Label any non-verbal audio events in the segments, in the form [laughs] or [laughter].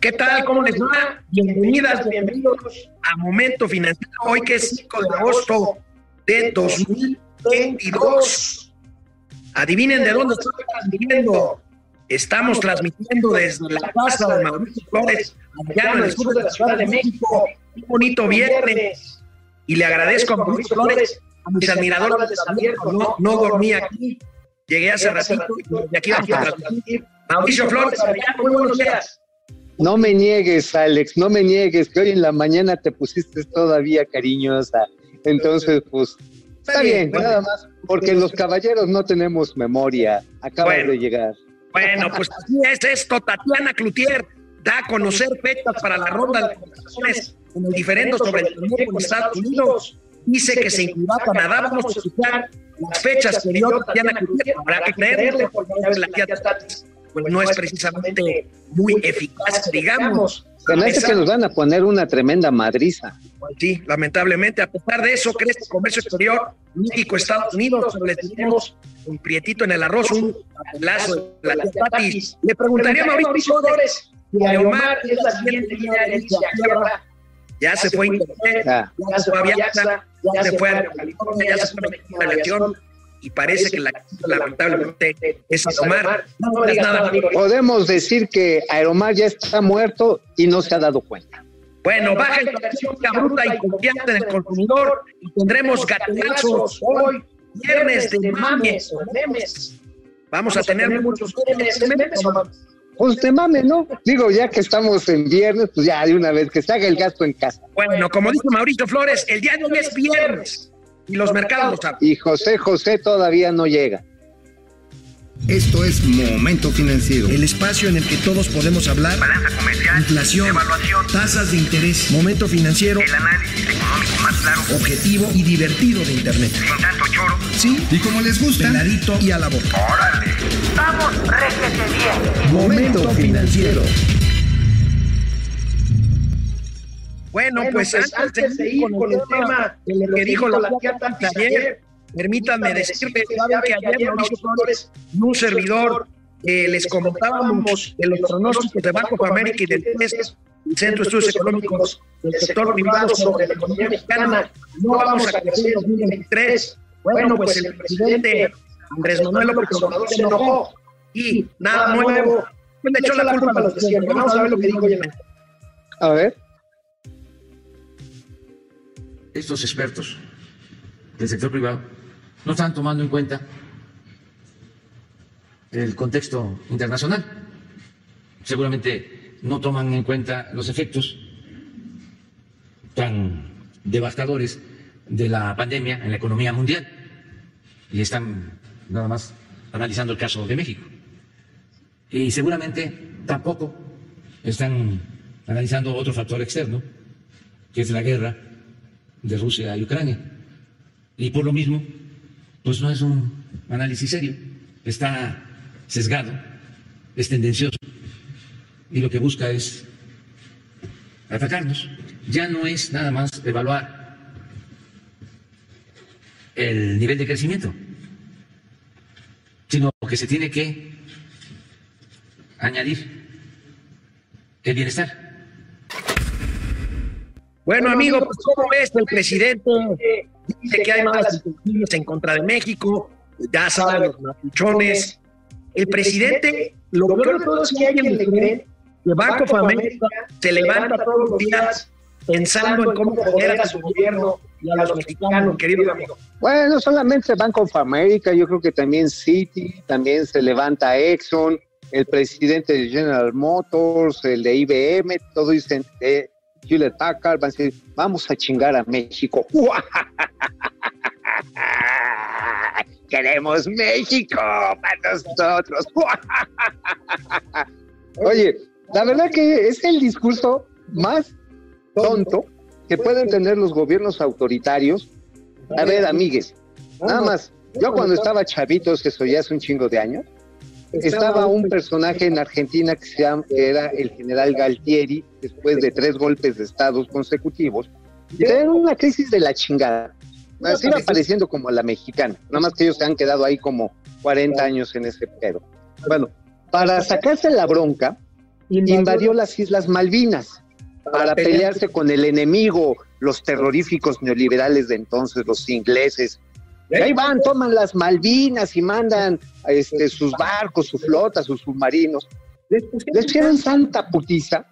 ¿Qué tal? ¿Cómo les va? Bienvenidas, bienvenidos a Momento Financiero. Hoy que es 5 de agosto de 2022. Adivinen de dónde estoy transmitiendo. Estamos transmitiendo desde la casa de Mauricio Flores, allá en el sur de la Ciudad de México. Un bonito viernes. Y le agradezco a Mauricio Flores, a mis admiradores de San No, no dormí aquí. Llegué hace ratito y aquí vamos a transmitir. Mauricio Flores, muy buenos días. No me niegues, Alex, no me niegues, que hoy en la mañana te pusiste todavía cariñosa. Entonces, pues, está bien, nada más, porque los caballeros no tenemos memoria. Acabas de llegar. Bueno, pues así es esto. Tatiana Cloutier da a conocer fechas para la ronda de conversaciones en el diferendo sobre el turismo en Estados Unidos. Dice que se incluirá Canadá. Vamos a escuchar las fechas que dio Tatiana Cloutier. Habrá que creerle, porque la tía pues no es precisamente muy eficaz, digamos. Se me que nos van a poner una tremenda madriza. Sí, lamentablemente. A pesar de eso, crece el comercio exterior México, Estados Unidos. Les tenemos un prietito en el arroz, un lazo de la patis. Le preguntaría a Mauricio Flores si Omar es la siguiente línea de ya se fue ya, ya se fue a Viaxa, ya se fue a California, ya se fue a la elección y parece que la lamentablemente es Aeromar. No, es nada. Podemos decir que Aeromar ya está muerto y no se ha dado cuenta. Bueno, baja inflación bruta y confianza en el consumidor y tendremos gatilazos hoy, viernes de mames o memes. Vamos a tener muchos memes, memes pues de mames, ¿no? Digo, ya que estamos en viernes, pues ya de una vez que se haga el gasto en casa. Bueno, como dice Mauricio Flores, el día de hoy es viernes y los mercados Y José José todavía no llega. Esto es Momento Financiero. El espacio en el que todos podemos hablar. Balanza comercial. Inflación. Evaluación. Tasas de interés. Momento Financiero. El análisis económico más claro. Objetivo y divertido de Internet. Sin tanto choro. Sí. Y como les gusta. Peladito y a la boca. ¡Órale! ¡Vamos, réjete bien! Momento Financiero. Bueno, pues, pues, antes, de seguir con, el tema de lo que dijo la tía Tati ayer, permítanme decirles que ayer Mauricio Flores y un servidor eh, les comentábamos de los pronósticos de Banco de América y del el Centro de Estudios Económicos del Sector Privado sobre la economía mexicana. No vamos a crecer en 2023. Bueno, pues el presidente Andrés Manuel López Obrador se enojó y nada nuevo. Le echó la culpa a los de siempre. Vamos a ver lo que dijo ayer. A ver estos expertos del sector privado no están tomando en cuenta el contexto internacional. Seguramente no toman en cuenta los efectos tan devastadores de la pandemia en la economía mundial y están nada más analizando el caso de México. Y seguramente tampoco están analizando otro factor externo, que es la guerra de Rusia y Ucrania. Y por lo mismo, pues no es un análisis serio, está sesgado, es tendencioso y lo que busca es atacarnos. Ya no es nada más evaluar el nivel de crecimiento, sino que se tiene que añadir el bienestar. Bueno, amigo, pues ¿cómo ves? El presidente dice que hay malas intenciones en contra de México, ya saben los mapuchones. El presidente, lo peor de todo es que alguien le cree que Banco of America se levanta todos los días pensando en cómo joder a su gobierno y a los mexicanos, querido amigo. Bueno, no solamente Banco of America, yo creo que también Citi, también se levanta Exxon, el presidente de General Motors, el de IBM, todo dicen, eh, Hewlett Packard van a decir, vamos a chingar a México. [laughs] Queremos México para nosotros. [laughs] Oye, la verdad que es el discurso más tonto que pueden tener los gobiernos autoritarios. A ver, amigues, nada más, yo cuando estaba chavito, eso ya es un chingo de años, estaba un personaje en Argentina que, se llama, era el general Galtieri, después de tres golpes de estados consecutivos, y era una crisis de la chingada. Así iba pareciendo como la mexicana, nada más que ellos se han quedado ahí como 40 años en ese pedo. Bueno, para sacarse la bronca, invadió las Islas Malvinas para pelearse con el enemigo, los terroríficos neoliberales de entonces, los ingleses. Ahí van, toman las Malvinas y mandan este, sus barcos, su flota, sus submarinos. Les pusieron santa putiza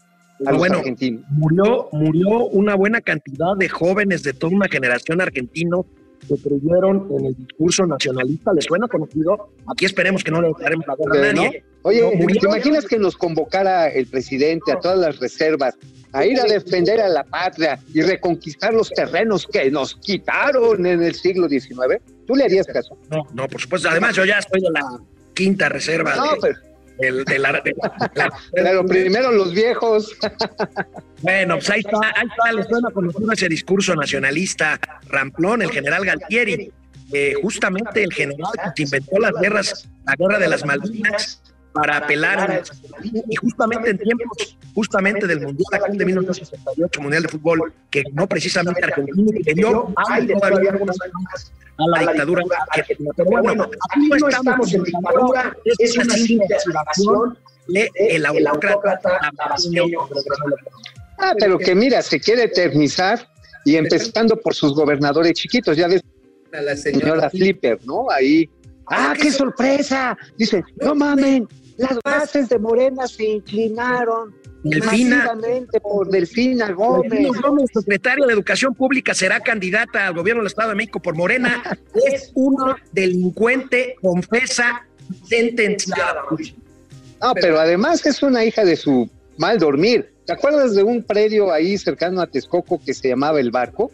a los bueno, argentinos. Murió, murió una buena cantidad de jóvenes de toda una generación argentino que creyeron en el discurso nacionalista. ¿Les suena conocido? Aquí esperemos que no le daremos la guerra a ¿no? nadie. Oye, No, murió- ¿te imaginas que nos convocara el presidente a todas las reservas a ir a defender a la patria y reconquistar los terrenos que nos quitaron en el siglo XIX? ¿Tú le harías caso? No, no, por supuesto. Además, yo ya estoy de la quinta reserva No, de, pero, de la- de la- de la- [laughs] pero primero los viejos. [laughs] Bueno, pues ahí está, ahí está, les suena conocido ese discurso nacionalista ramplón, el general Galtieri, eh, justamente el general que inventó las guerras, la guerra de las Malvinas, para apelar a- y justamente en tiempos justamente del mundial aquel de 1968 mundial de fútbol que no precisamente Argentina que dio hay todavía algunas más a la dictadura argentina pero bueno aquí no estamos en dictadura es una simple aspiración de el autócrata Ah, pero que mira, se quiere eternizar y empezando por sus gobernadores chiquitos. Ya ves, A la señora Flipper, ¿no? Ahí. ¡Ah, qué sorpresa! Dice, no mamen, las bases de Morena se inclinaron Delfina masivamente por Delfina Gómez. Delfina Gómez, secretaria de Educación Pública, será candidata al gobierno del Estado de México por Morena. [laughs] Es una delincuente, confesa, sentenciada. No, pero además es una hija de su mal dormir. ¿Te acuerdas de un predio ahí cercano a Texcoco que se llamaba El Barco?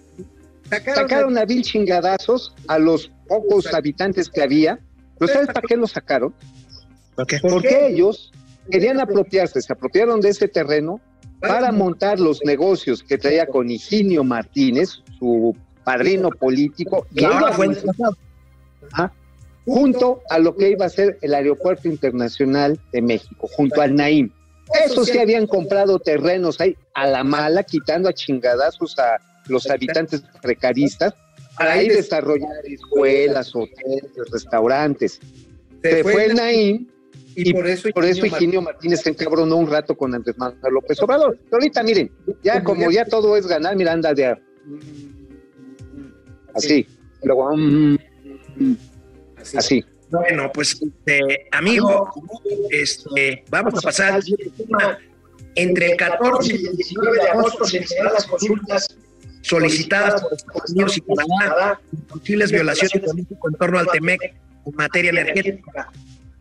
Sacaron a mil chingadazos a los pocos habitantes que había. ¿Pero sabes para qué lo sacaron? Porque ellos querían apropiarse, se apropiaron de ese terreno para montar los negocios que traía con Higinio Martínez, su padrino político, y ahora ellos- fue junto a lo que iba a ser el Aeropuerto Internacional de México, junto al Naim. Esos sí habían comprado terrenos ahí a la mala, quitando a chingadazos a los habitantes precaristas, para ahí desarrollar escuelas, hoteles, restaurantes. Se fue el Naim y por eso, por eso Higinio Martínez se encabronó un rato con Andrés Manuel López Obrador. Pero ahorita miren, ya como ya todo es ganar, mira, anda de así. Luego, mm, mm, así. Bueno, pues, este, amigo, este, vamos a pasar al siguiente tema. Entre el 14 y el 19 de agosto se las consultas solicitadas por Estados Unidos y Canadá posibles violaciones de México en torno al TEMEC en materia energética.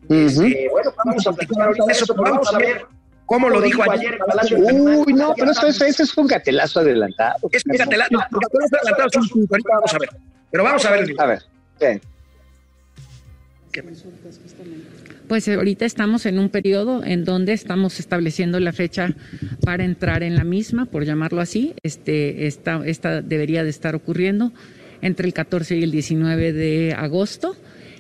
Este, bueno, vamos a platicar ahorita de eso, pero vamos a ver cómo lo dijo ayer Palacio Uy, no, pero eso, eso, eso es un gatelazo adelantado. Es un gatelazo, no, el gatelazo adelantado un ahorita vamos a ver. Pero vamos a ver. A ver, Pues eh, ahorita estamos en un periodo en donde estamos estableciendo la fecha para entrar en la misma, por llamarlo así. Este, esta, esta debería de estar ocurriendo entre el 14 y el 19 de agosto.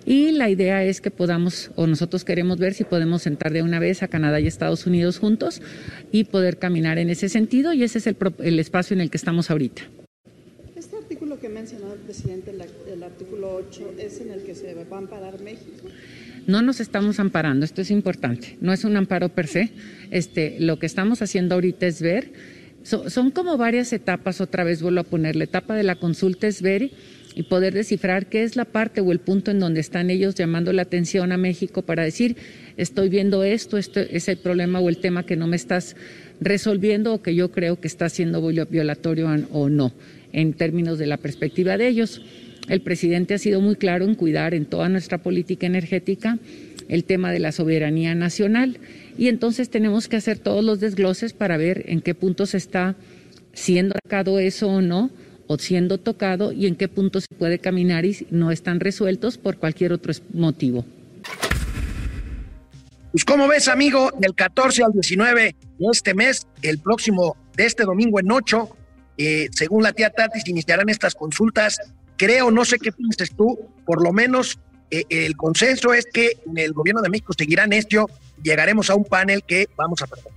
Y la idea es que podamos, o nosotros queremos ver si podemos entrar de una vez a Canadá y Estados Unidos juntos y poder caminar en ese sentido. Y ese es el, el espacio en el que estamos ahorita. Que mencionó el presidente, el, artículo 8, es en el que se va a amparar México. No nos estamos amparando, esto es importante, no es un amparo per se. Este, lo que estamos haciendo ahorita es ver, so- son como varias etapas, otra vez vuelvo a poner, la etapa de la consulta es ver y poder descifrar qué es la parte o el punto en donde están ellos llamando la atención a México para decir, estoy viendo esto, esto es el problema o el tema que no me estás resolviendo o que yo creo que está siendo viol- violatorio o no, en términos de la perspectiva de ellos. El presidente ha sido muy claro en cuidar en toda nuestra política energética el tema de la soberanía nacional y entonces tenemos que hacer todos los desgloses para ver en qué punto se está siendo atacado eso o no, o siendo tocado y en qué punto se puede caminar y no están resueltos por cualquier otro motivo. Pues, ¿cómo ves, amigo? Del 14 al 19 de este mes, el próximo de este domingo en 8, eh, según la tía Tati, se iniciarán estas consultas. Creo, no sé qué piensas tú, por lo menos eh, el consenso es que en el gobierno de México seguirá necio, llegaremos a un panel que vamos a perder.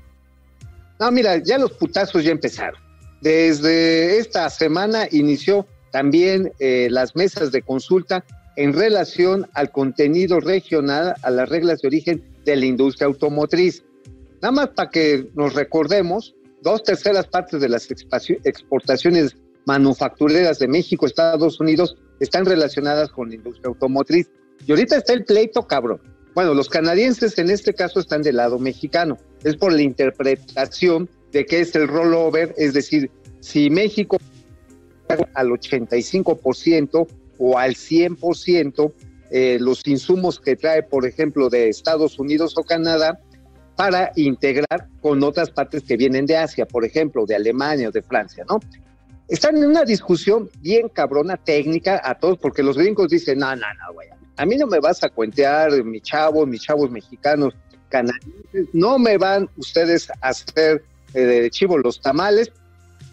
No, mira, ya los putazos ya empezaron. Desde esta semana inició también eh, las mesas de consulta en relación al contenido regional, a las reglas de origen de la industria automotriz. nada más para que nos recordemos, dos terceras partes de las exportaciones manufactureras de México, Estados Unidos, están relacionadas con la industria automotriz. Y ahorita está el pleito cabrón. Bueno, los canadienses en este caso están del lado mexicano. Es por la interpretación de que es el rollover, es decir, si México al 85% o al 100% eh, los insumos que trae, por ejemplo, de Estados Unidos o Canadá, para integrar con otras partes que vienen de Asia, por ejemplo, de Alemania o de Francia, ¿no? Están en una discusión bien cabrona técnica a todos, porque los gringos dicen, no, no, no, güey, a mí no me vas a cuentear, mi chavo, mis chavos mexicanos, canadienses, no me van ustedes a hacer eh, de chivo los tamales,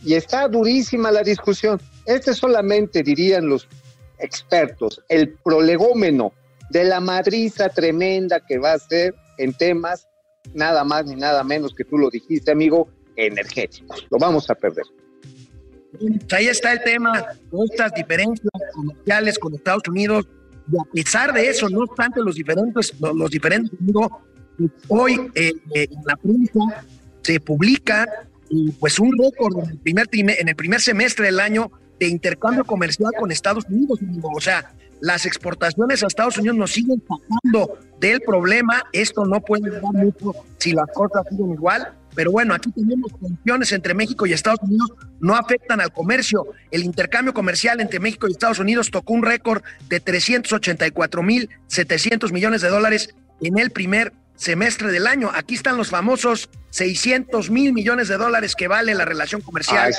y está durísima la discusión. Este solamente, dirían los expertos, el prolegómeno de la madriza tremenda que va a ser en temas nada más ni nada menos que tú lo dijiste, amigo, energéticos. Lo vamos a perder. Ahí está el tema, estas diferencias comerciales con Estados Unidos, y a pesar de eso, no obstante los diferentes, los, diferentes, hoy eh, eh, en la prensa se publica pues un récord en el primer, en el primer semestre del año de intercambio comercial con Estados Unidos. O sea, las exportaciones a Estados Unidos nos siguen sacando del problema. Esto no puede durar mucho si las cosas siguen igual. Pero bueno, aquí tenemos tensiones entre México y Estados Unidos, no afectan al comercio. El intercambio comercial entre México y Estados Unidos tocó un récord de 384 mil 700 millones de dólares en el primer semestre del año. Aquí están los famosos 600 mil millones de dólares que vale la relación comercial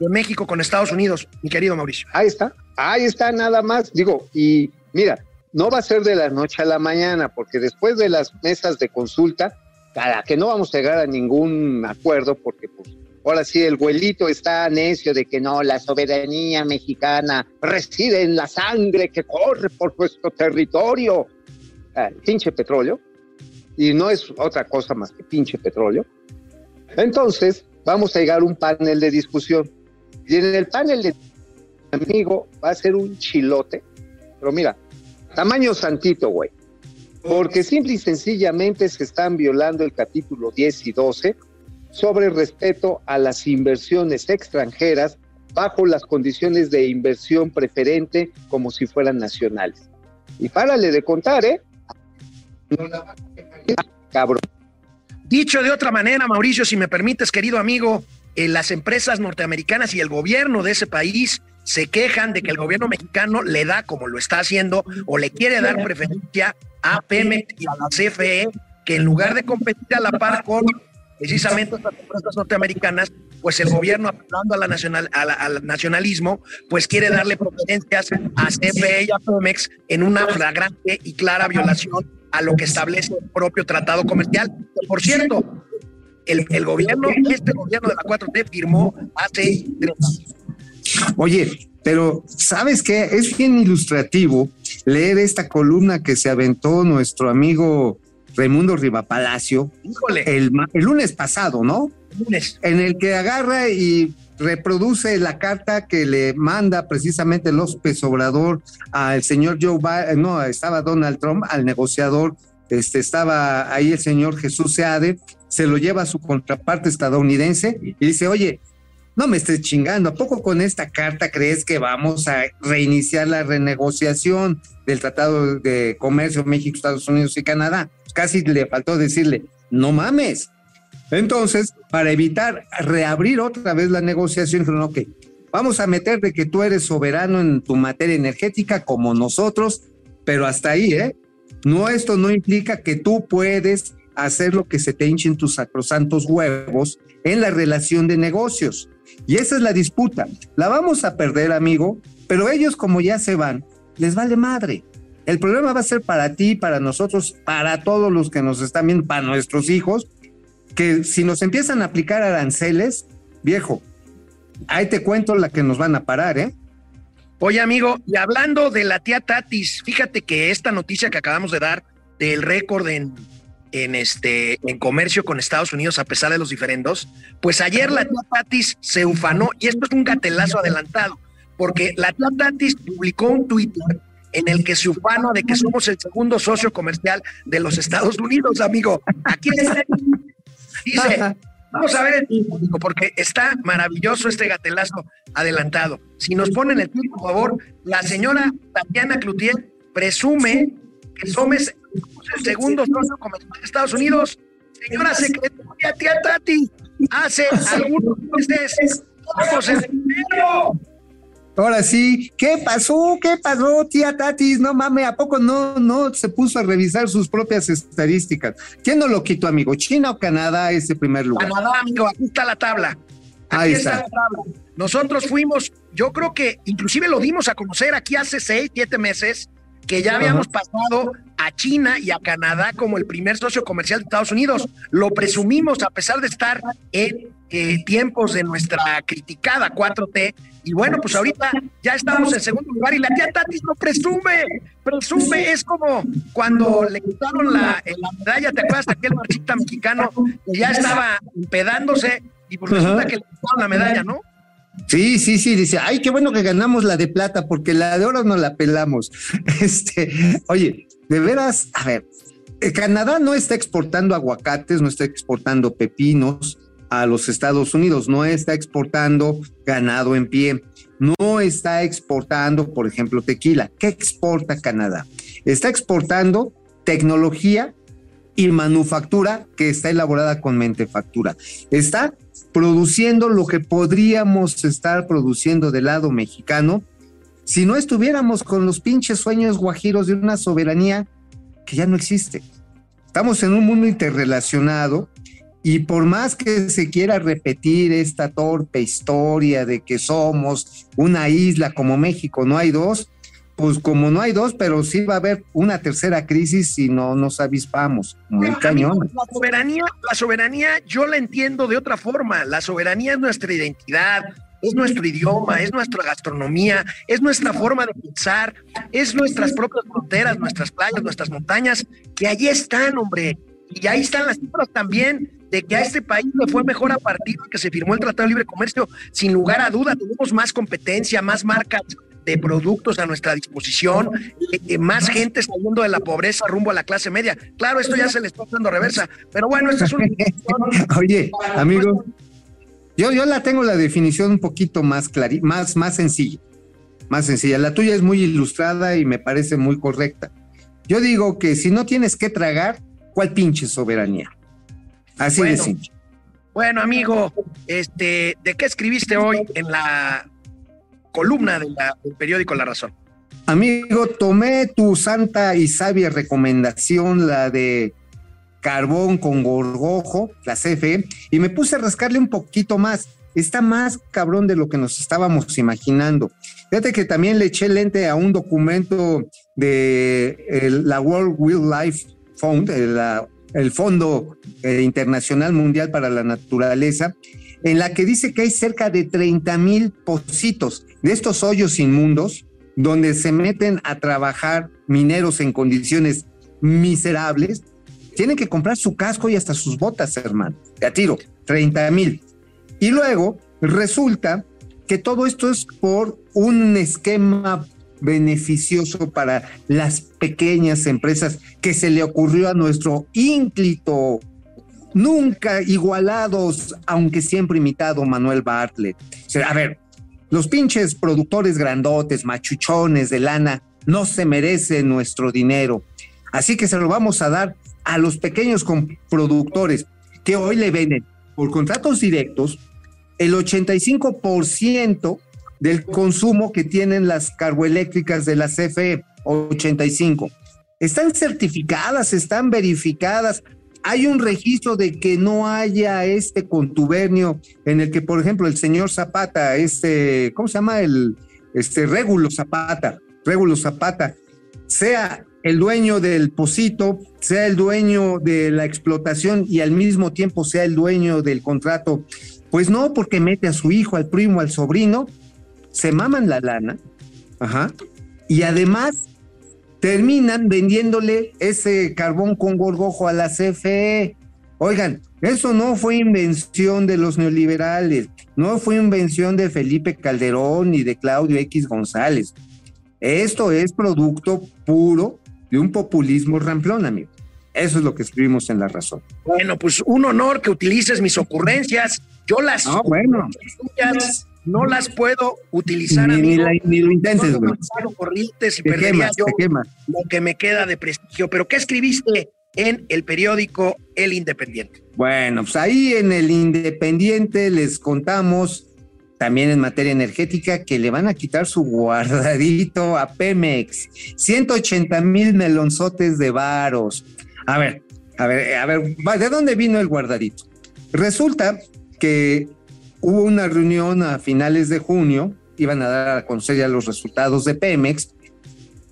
de México con Estados Unidos, mi querido Mauricio. Ahí está, ahí está nada más. Digo, y mira, no va a ser de la noche a la mañana, porque después de las mesas de consulta, para que no vamos a llegar a ningún acuerdo, porque pues ahora sí el vuelito está necio de que no, la soberanía mexicana reside en la sangre que corre por nuestro territorio. Ah, pinche petróleo, y no es otra cosa más que pinche petróleo. Entonces, vamos a llegar a un panel de discusión. Y en el panel de amigo va a ser un chilote, pero mira, tamaño santito, güey. Porque simple y sencillamente se están violando el capítulo 10 y 12 sobre respeto a las inversiones extranjeras bajo las condiciones de inversión preferente como si fueran nacionales. Y párale de contar, ¿eh? Cabrón. Dicho de otra manera, Mauricio, si me permites, querido amigo, eh, las empresas norteamericanas y el gobierno de ese país se quejan de que el gobierno mexicano le da, como lo está haciendo, o le quiere dar preferencia a Pemex y a la CFE, que en lugar de competir a la par con precisamente estas empresas norteamericanas, pues el gobierno, apelando a la nacional, al nacionalismo, pues quiere darle preferencias a CFE y a Pemex en una flagrante y clara violación a lo que establece el propio tratado comercial. Por cierto, el, el gobierno, este gobierno de la 4T firmó hace tres años. Oye, pero ¿sabes qué? Es bien ilustrativo leer esta columna que se aventó nuestro amigo Raimundo Rivapalacio el, el lunes pasado, ¿no? Lunes. En el que agarra y reproduce la carta que le manda precisamente López Obrador al señor Joe Biden, no, estaba Donald Trump, al negociador, este, estaba ahí el señor Jesús Seade, se lo lleva a su contraparte estadounidense y dice, oye, no me estés chingando, ¿a poco con esta carta crees que vamos a reiniciar la renegociación del Tratado de Comercio México, Estados Unidos y Canadá? Casi le faltó decirle, no mames, entonces, para evitar reabrir otra vez la negociación, dijeron, ok, vamos a meter de que tú eres soberano en tu materia energética como nosotros, pero hasta ahí, ¿eh? No, esto no implica que tú puedes hacer lo que se te hinchen tus sacrosantos huevos en la relación de negocios. Y esa es la disputa. La vamos a perder, amigo, pero ellos como ya se van, les vale madre. El problema va a ser para ti, para nosotros, para todos los que nos están viendo, para nuestros hijos, que si nos empiezan a aplicar aranceles, viejo, ahí te cuento la que nos van a parar, ¿eh? Oye, amigo, y hablando de la tía Tatis, fíjate que esta noticia que acabamos de dar del récord en, en, este, en comercio con Estados Unidos a pesar de los diferendos, pues ayer la tía Tatis se ufanó, y esto es un gatelazo adelantado, porque la tía Tatis publicó un Twitter en el que se ufana de que somos el segundo socio comercial de los Estados Unidos, amigo. Aquí está. Dice, vamos a ver el título, porque está maravilloso este gatelazo adelantado. Si nos ponen el título, por favor, la señora Tatiana Cloutier presume que somos el segundo socio comercial de Estados Unidos. Señora secretaria, tía Tati, hace algunos meses somos el primero. Ahora sí, ¿qué pasó? ¿Qué pasó, tía Tatis? No mames, ¿a poco no, no se puso a revisar sus propias estadísticas? ¿Quién no lo quitó, amigo? ¿China o Canadá ese primer lugar? Canadá, amigo, aquí está la tabla. Aquí Ahí está. está. la tabla. Nosotros fuimos, yo creo que inclusive lo dimos a conocer aquí hace seis, siete meses, que ya habíamos pasado a China y a Canadá como el primer socio comercial de Estados Unidos. Lo presumimos a pesar de estar en eh, tiempos de nuestra criticada 4T. Y bueno, pues ahorita ya estamos en segundo lugar y la tía Tati lo presume. Presume, es como cuando le quitaron la, eh, la medalla, ¿te acuerdas de aquel marchita mexicano que ya estaba empedándose y pues resulta Ajá. que le quitaron la medalla, ¿no? Sí, sí, sí, dice, ay, qué bueno que ganamos la de plata, porque la de oro no la pelamos. [laughs] Este, oye, de veras, a ver, eh, Canadá no está exportando aguacates, no está exportando pepinos a los Estados Unidos, no está exportando ganado en pie, no está exportando, por ejemplo, tequila. ¿Qué exporta Canadá? Está exportando tecnología y manufactura que está elaborada con mentefactura. Está produciendo lo que podríamos estar produciendo del lado mexicano si no estuviéramos con los pinches sueños guajiros de una soberanía que ya no existe. Estamos en un mundo interrelacionado y por más que se quiera repetir esta torpe historia de que somos una isla como México, no hay dos, pues como no hay dos, pero sí va a haber una tercera crisis si no nos avispamos. Muy Amigo, cañón. La soberanía, la soberanía yo la entiendo de otra forma. La soberanía es nuestra identidad, es nuestro idioma, es nuestra gastronomía, es nuestra forma de pensar, es nuestras propias fronteras, nuestras playas, nuestras montañas, que allí están, hombre. Y ahí están las cifras también de que a este país le fue mejor a partir de que se firmó el Tratado de Libre Comercio. Sin lugar a duda, tenemos más competencia, más marcas de productos a nuestra disposición, eh, más gente saliendo de la pobreza rumbo a la clase media. Claro, esto ya se le está dando reversa, pero bueno, esta es una [laughs] Oye, amigo, yo, yo la tengo la definición un poquito más clari más, más sencilla. Más sencilla. La tuya es muy ilustrada y me parece muy correcta. Yo digo que si no tienes que tragar, ¿cuál pinche soberanía? Así de simple. Bueno, amigo, este, ¿de qué escribiste hoy en la columna de la- del periódico La Razón? Amigo, tomé tu santa y sabia recomendación, la de carbón con gorgojo, la CFE, y me puse a rascarle un poquito más. Está más cabrón de lo que nos estábamos imaginando. Fíjate que también le eché lente a un documento de la World Wildlife Fund, el, el Fondo eh, Internacional Mundial para la Naturaleza, en la que dice que hay cerca de 30 mil pocitos de estos hoyos inmundos donde se meten a trabajar mineros en condiciones miserables, tienen que comprar su casco y hasta sus botas, hermano. De a tiro, 30 mil. Y luego resulta que todo esto es por un esquema beneficioso para las pequeñas empresas que se le ocurrió a nuestro ínclito, nunca igualados, aunque siempre imitado Manuel Bartlett. O sea, a ver, los pinches productores grandotes, machuchones de lana, no se merecen nuestro dinero. Así que se lo vamos a dar a los pequeños productores que hoy le venden por contratos directos el 85% del consumo que tienen las carboeléctricas de la CFE, 85. Están certificadas, están verificadas. Hay un registro de que no haya este contubernio en el que, por ejemplo, el señor Zapata, este, ¿cómo se llama? El, este, Régulo Zapata, Régulo Zapata, sea el dueño del pocito, sea el dueño de la explotación y al mismo tiempo sea el dueño del contrato. Pues no, porque mete a su hijo, al primo, al sobrino, se maman la lana, ajá, y además terminan vendiéndole ese carbón con gorgojo a la CFE. Oigan, eso no fue invención de los neoliberales, no fue invención de Felipe Calderón ni de Claudio X González. Esto es producto puro de un populismo ramplón, amigo. Eso es lo que escribimos en La Razón. Bueno, pues un honor que utilices mis ocurrencias. Yo las No, bueno. No las puedo utilizar Ni, ni amigo. la- ni lo intentes, güey. lanzado corrientes y Te perdería quemas, yo te quemas. lo que me queda de prestigio. Pero ¿qué escribiste en el periódico El Independiente? Bueno, pues ahí en el Independiente les contamos también en materia energética que le van a quitar su guardadito a Pemex. 180 mil melonzotes de varos. A ver, a ver, a ver, ¿de dónde vino el guardadito? Resulta que hubo una reunión a finales de junio, iban a dar a conocer ya los resultados de Pemex,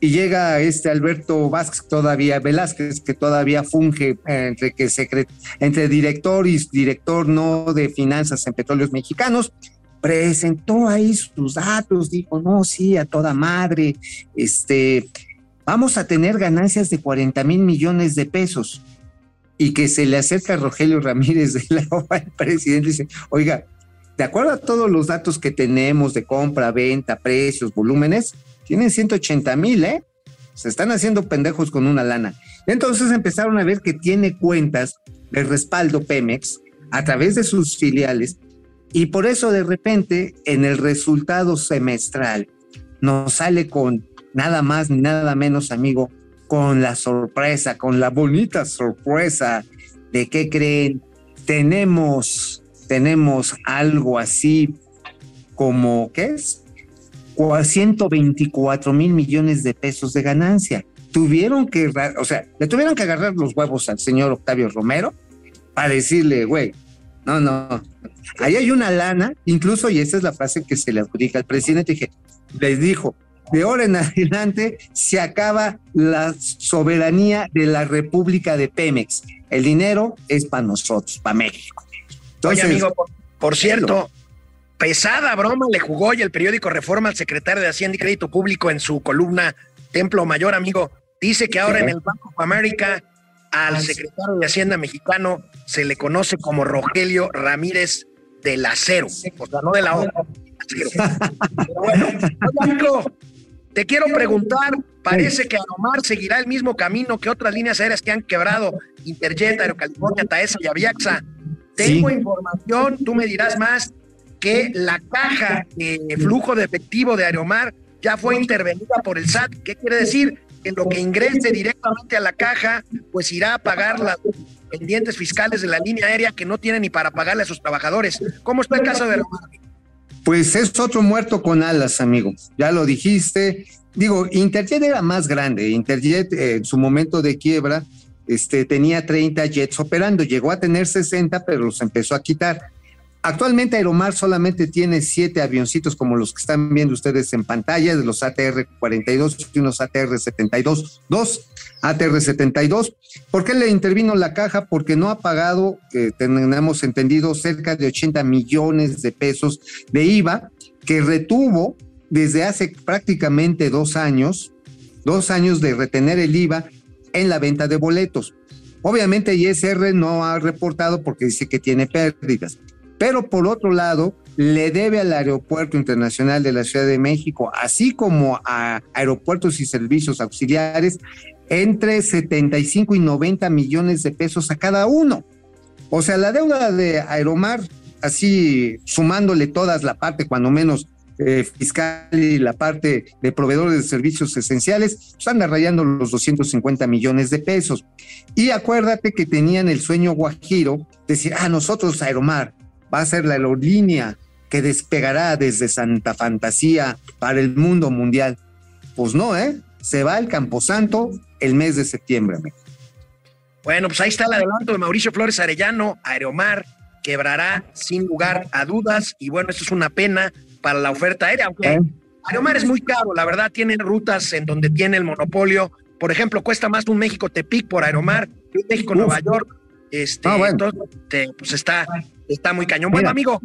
y llega este Alberto Vázquez todavía, Velázquez, que todavía funge eh, entre que secre- entre director y director no de finanzas en petróleos mexicanos, presentó ahí sus datos, dijo, no, sí, a toda madre, este, vamos a tener ganancias de 40 mil millones de pesos. Y que se le acerca a Rogelio Ramírez de la [laughs] OA, el presidente, dice, oiga, de acuerdo a todos los datos que tenemos de compra, venta, precios, volúmenes, tienen 180 mil, ¿eh? Se están haciendo pendejos con una lana. Entonces empezaron a ver que tiene cuentas de respaldo Pemex a través de sus filiales y por eso de repente en el resultado semestral nos sale con nada más ni nada menos, amigo, con la sorpresa, con la bonita sorpresa de que creen, tenemos, tenemos algo así como, ¿qué es? Cua- 124 mil millones de pesos de ganancia. Tuvieron que, o sea, le tuvieron que agarrar los huevos al señor Octavio Romero para decirle, güey, no, no, ahí hay una lana, incluso, y esa es la frase que se le adjudica al presidente, dije, les dijo, de ahora en adelante se acaba la soberanía de la República de Pemex. El dinero es para nosotros, para México. Oye, amigo, por, por cierto, pesada broma le jugó hoy el periódico Reforma al secretario de Hacienda y Crédito Público en su columna Templo Mayor, amigo. Dice que ahora en el Banco of America al secretario de Hacienda mexicano se le conoce como Rogelio Ramírez del Acero, o sea, no de la. Acero. Pero bueno, amigo, te quiero preguntar, parece que Aromar seguirá el mismo camino que otras líneas aéreas que han quebrado, Interjet, Aerocalifornia, Taesa y Aviaxa. Tengo Sí. información, tú me dirás más, que la caja de flujo de efectivo de Aeromar ya fue intervenida por el SAT. ¿Qué quiere decir? Que lo que ingrese directamente a la caja, pues irá a pagar las pendientes fiscales de la línea aérea que no tiene ni para pagarle a sus trabajadores. ¿Cómo está el caso de Aeromar? Pues es otro muerto con alas, amigo. Ya lo dijiste. Digo, Interjet era más grande. Interjet eh, en su momento de quiebra este, tenía 30 jets operando. Llegó a tener 60, pero los empezó a quitar. Actualmente Aeromar solamente tiene siete avioncitos como los que están viendo ustedes en pantalla, de los ATR-42 y unos ATR-72, dos ATR-72. ¿Por qué le intervino la caja? Porque no ha pagado, tenemos entendido, cerca de 80 millones de pesos de IVA que retuvo desde hace prácticamente dos años, dos años de retener el IVA en la venta de boletos. Obviamente ISR no ha reportado porque dice que tiene pérdidas, pero por otro lado le debe al Aeropuerto Internacional de la Ciudad de México, así como a aeropuertos y servicios auxiliares, entre 75 y 90 millones de pesos a cada uno. O sea, la deuda de Aeromar, así sumándole todas la parte, cuando menos eh, fiscal y la parte de proveedores de servicios esenciales, pues anda los 250 millones de pesos. Y acuérdate que tenían el sueño guajiro, decir, ah, nosotros Aeromar va a ser la aerolínea que despegará desde Santa Fantasía para el mundo mundial. Pues no, ¿eh? Se va al Camposanto el mes de septiembre, amigo. Bueno, pues ahí está el adelanto de Mauricio Flores Arellano, Aeromar, quebrará sin lugar a dudas. Y bueno, esto es una pena para la oferta aérea, aunque ¿Eh? Aeromar es muy caro, la verdad, tiene rutas en donde tiene el monopolio. Por ejemplo, cuesta más un México-Tepic por Aeromar que un México-Nueva York. Este, Ah, bueno. Entonces, este, pues está, está muy cañón. Bueno, amigo,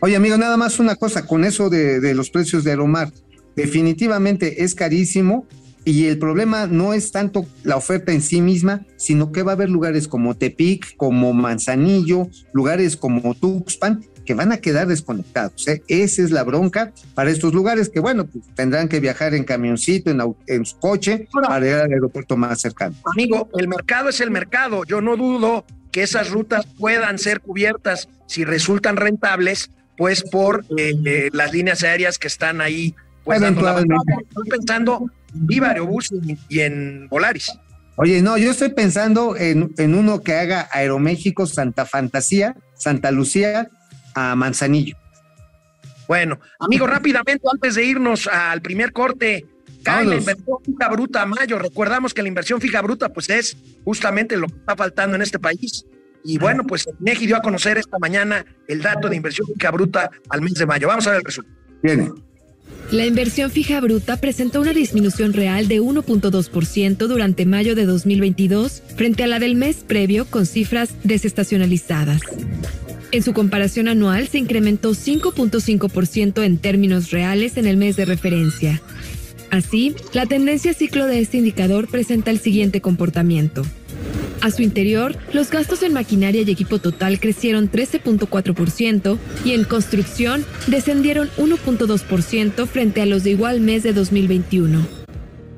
Oye, amigo, nada más una cosa con eso de, de los precios de Aeromar. Definitivamente es carísimo y el problema no es tanto la oferta en sí misma, sino que va a haber lugares como Tepic, como Manzanillo, lugares como Tuxpan, que van a quedar desconectados. ¿eh? Esa es la bronca para estos lugares que, bueno, pues tendrán que viajar en camioncito, en, en su coche, para ir al aeropuerto más cercano. Amigo, el mercado es el mercado. Yo no dudo que esas rutas puedan ser cubiertas si resultan rentables, pues por eh, eh, las líneas aéreas que están ahí. Pues, Eventualmente. Estoy pensando en Viva Aerobús y en Volaris. Oye, no, yo estoy pensando en, en uno que haga Aeroméxico, Santa Fantasía, Santa Lucía, a Manzanillo. Bueno, amigo, rápidamente, antes de irnos al primer corte, cae la inversión fija bruta a mayo. Recordamos que la inversión fija bruta, pues es justamente lo que está faltando en este país. Y bueno, pues Neji dio a conocer esta mañana el dato de inversión fija bruta al mes de mayo. Vamos a ver el resultado. Viene. La inversión fija bruta presentó una disminución real de 1.2% durante mayo de 2022 frente a la del mes previo con cifras desestacionalizadas. En su comparación anual se incrementó 5.5% en términos reales en el mes de referencia. Así, la tendencia ciclo de este indicador presenta el siguiente comportamiento. A su interior, los gastos en maquinaria y equipo total crecieron 13.4% y en construcción descendieron 1.2% frente a los de igual mes de 2021.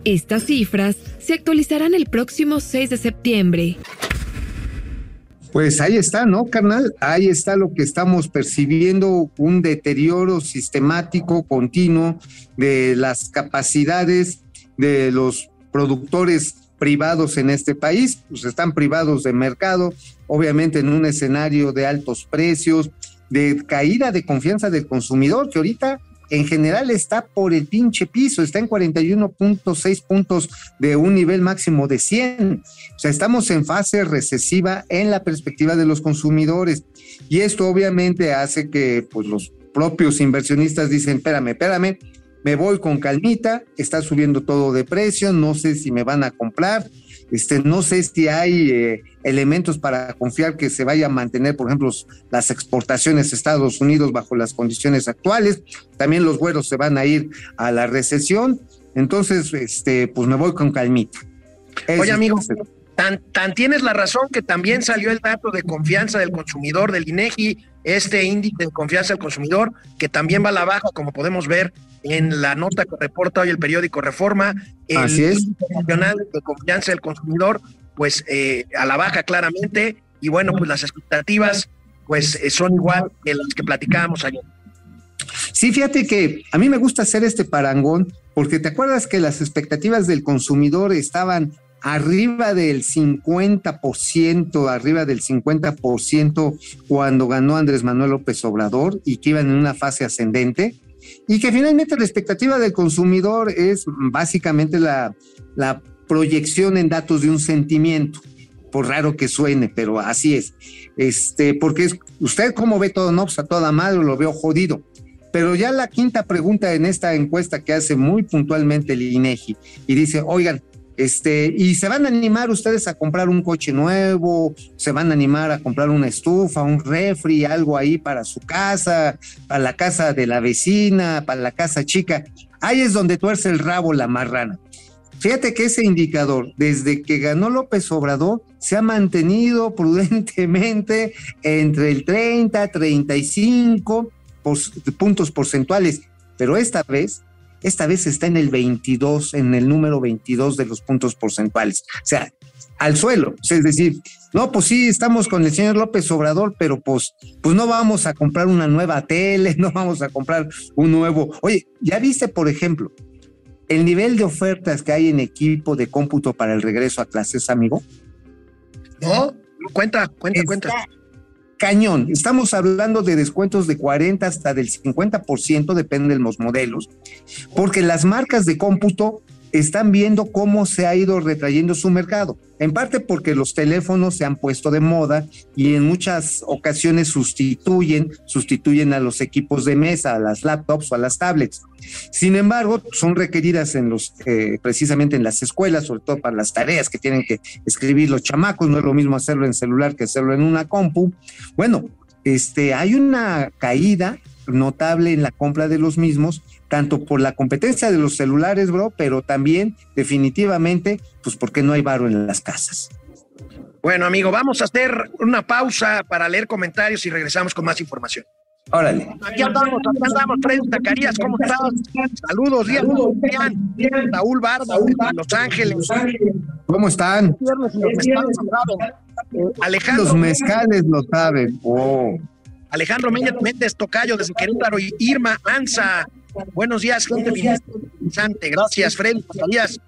Estas cifras se actualizarán el próximo 6 de septiembre. Pues ahí está, ¿no, carnal? Ahí está lo que estamos percibiendo, un deterioro sistemático, continuo de las capacidades de los productores privados en este país, pues están privados de mercado, obviamente en un escenario de altos precios, de caída de confianza del consumidor, que ahorita en general está por el pinche piso, está en 41.6 puntos de un nivel máximo de 100. O sea, estamos en fase recesiva en la perspectiva de los consumidores. Y esto obviamente hace que pues, los propios inversionistas dicen, espérame, espérame, me voy con calmita, está subiendo todo de precio, no sé si me van a comprar, este, no sé si hay eh, elementos para confiar que se vaya a mantener, por ejemplo, las exportaciones a Estados Unidos bajo las condiciones actuales. También los güeros se van a ir a la recesión. Entonces, este, pues me voy con calmita. Oye, amigo, tan, tan tienes la razón que también salió el dato de confianza del consumidor del INEGI, este índice de confianza del consumidor, que también va a la baja, como podemos ver en la nota que reporta hoy el periódico Reforma, el Así es. índice nacional de confianza del consumidor, pues eh, a la baja claramente, y bueno, pues las expectativas pues eh, son igual que las que platicábamos ayer. Sí, fíjate que a mí me gusta hacer este parangón porque te acuerdas que las expectativas del consumidor estaban arriba del 50%, arriba del 50% cuando ganó Andrés Manuel López Obrador y que iban en una fase ascendente y que finalmente la expectativa del consumidor es básicamente la, proyección en datos de un sentimiento por raro que suene, pero así es. Este, porque es, usted cómo ve todo, no, pues a toda madre lo veo jodido. Pero ya la quinta pregunta en esta encuesta que hace muy puntualmente el INEGI y dice, oigan, este, y se van a animar ustedes a comprar un coche nuevo, se van a animar a comprar una estufa, un refri, algo ahí para su casa, para la casa de la vecina, para la casa chica. Ahí es donde tuerce el rabo la marrana. Fíjate que ese indicador, desde que ganó López Obrador, se ha mantenido [laughs] prudentemente entre el 30, 35 por, puntos porcentuales, pero esta vez, esta vez está en el 22, en el número 22 de los puntos porcentuales. O sea, al suelo. Es decir, no, pues sí, estamos con el señor López Obrador, pero pues, pues no vamos a comprar una nueva tele, [laughs] no vamos a comprar un nuevo. Oye, ¿ya viste, por ejemplo, el nivel de ofertas que hay en equipo de cómputo para el regreso a clases, amigo? No, cuenta, cuenta, Está cuenta. Cañón. Estamos hablando de descuentos de 40 hasta del 50%, depende de los modelos, porque las marcas de cómputo están viendo cómo se ha ido retrayendo su mercado. En parte porque los teléfonos se han puesto de moda y en muchas ocasiones sustituyen, sustituyen a los equipos de mesa, a las laptops o a las tablets. Sin embargo, son requeridas en los, eh, precisamente en las escuelas, sobre todo para las tareas que tienen que escribir los chamacos. No es lo mismo hacerlo en celular que hacerlo en una compu. Bueno, este, hay una caída notable en la compra de los mismos tanto por la competencia de los celulares, bro, pero también definitivamente, pues porque no hay varo en las casas. Bueno, amigo, vamos a hacer una pausa para leer comentarios y regresamos con más información. Órale. Aquí andamos, aquí andamos, Freddy Zacarías, ¿cómo estás? Saludos, días, bien. Raúl Barba, de Los Ángeles. ¿Cómo están? Alejandro. Los mezcales lo saben. Oh. Alejandro Méndez Tocayo desde Querétaro y Irma Anza. Buenos días, gente interesante. Gracias, Freddy Zacarías.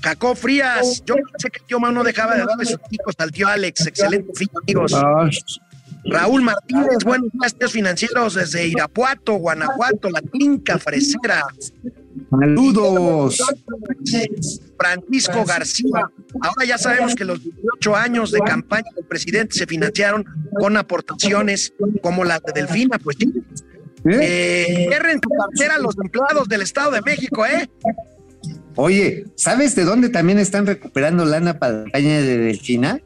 Cacó Frías, yo pensé que el tío Mao no dejaba de darle sus picos al tío Alex. Excelente fin, amigos. Raúl Martínez, buenos días, tíos financieros desde Irapuato, Guanajuato, la clinca fresera. Saludos. Francisco García. Ahora ya sabemos que los 18 años de campaña del presidente se financiaron con aportaciones como la de Delfina, pues sí. Eh, cierren su cartera los empleados del Estado de México, ¿eh? Oye, ¿sabes de dónde también están recuperando lana para la de Delfina?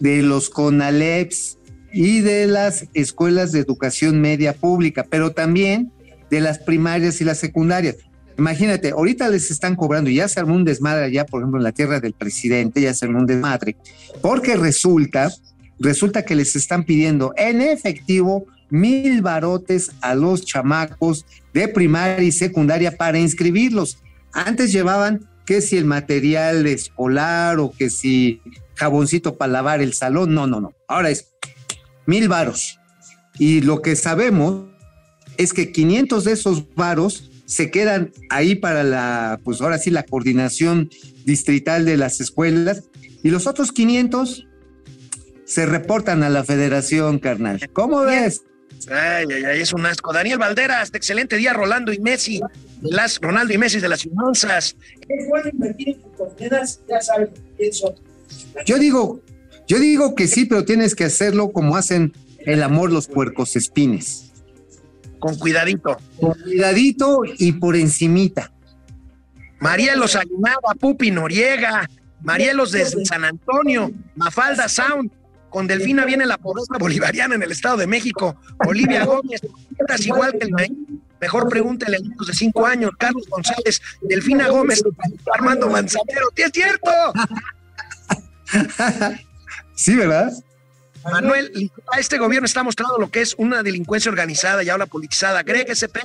De los CONALEPS y de las escuelas de educación media pública, pero también de las primarias y las secundarias. Imagínate, ahorita les están cobrando, y ya se armó un desmadre allá, por ejemplo, en la tierra del presidente, ya se armó un desmadre, porque resulta, resulta que les están pidiendo en efectivo mil barotes a los chamacos de primaria y secundaria para inscribirlos. Antes llevaban que si el material escolar o que si jaboncito para lavar el salón, no, no, no. Ahora es mil varos. Y lo que sabemos es que 500 de esos varos se quedan ahí para la, pues ahora sí, la coordinación distrital de las escuelas y los otros 500 se reportan a la federación, carnal. ¿Cómo ves? Ay, ay, ay, es un asco. Daniel Valderas, excelente día, Rolando y Messi, las Ronaldo y Messi de las finanzas. Es bueno invertir en monedas, ya saben son. Yo digo, yo digo que sí, pero tienes que hacerlo como hacen el amor los puercos espines. Con cuidadito. Con cuidadito y por encimita. Marielos Aguinada, Pupi Noriega, Marielos de San Antonio, Mafalda Sound, con Delfina viene la pobreza bolivariana en el Estado de México. Olivia Gómez, es igual que el maíz. Mejor pregúntele a niños de cinco años. Carlos González, Delfina Gómez, Armando Manzanero. ¿Sí es cierto? [laughs] Sí, ¿verdad? Manuel, a este gobierno está mostrando lo que es una delincuencia organizada y ahora politizada. Greg SP,